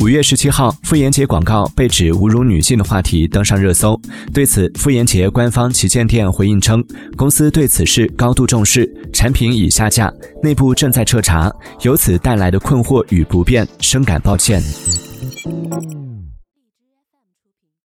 五月十七号妇炎洁广告被指侮辱女性的话题登上热搜。对此妇炎洁官方旗舰店回应称公司对此事高度重视产品已下架内部正在彻查由此带来的困惑与不便深感抱歉。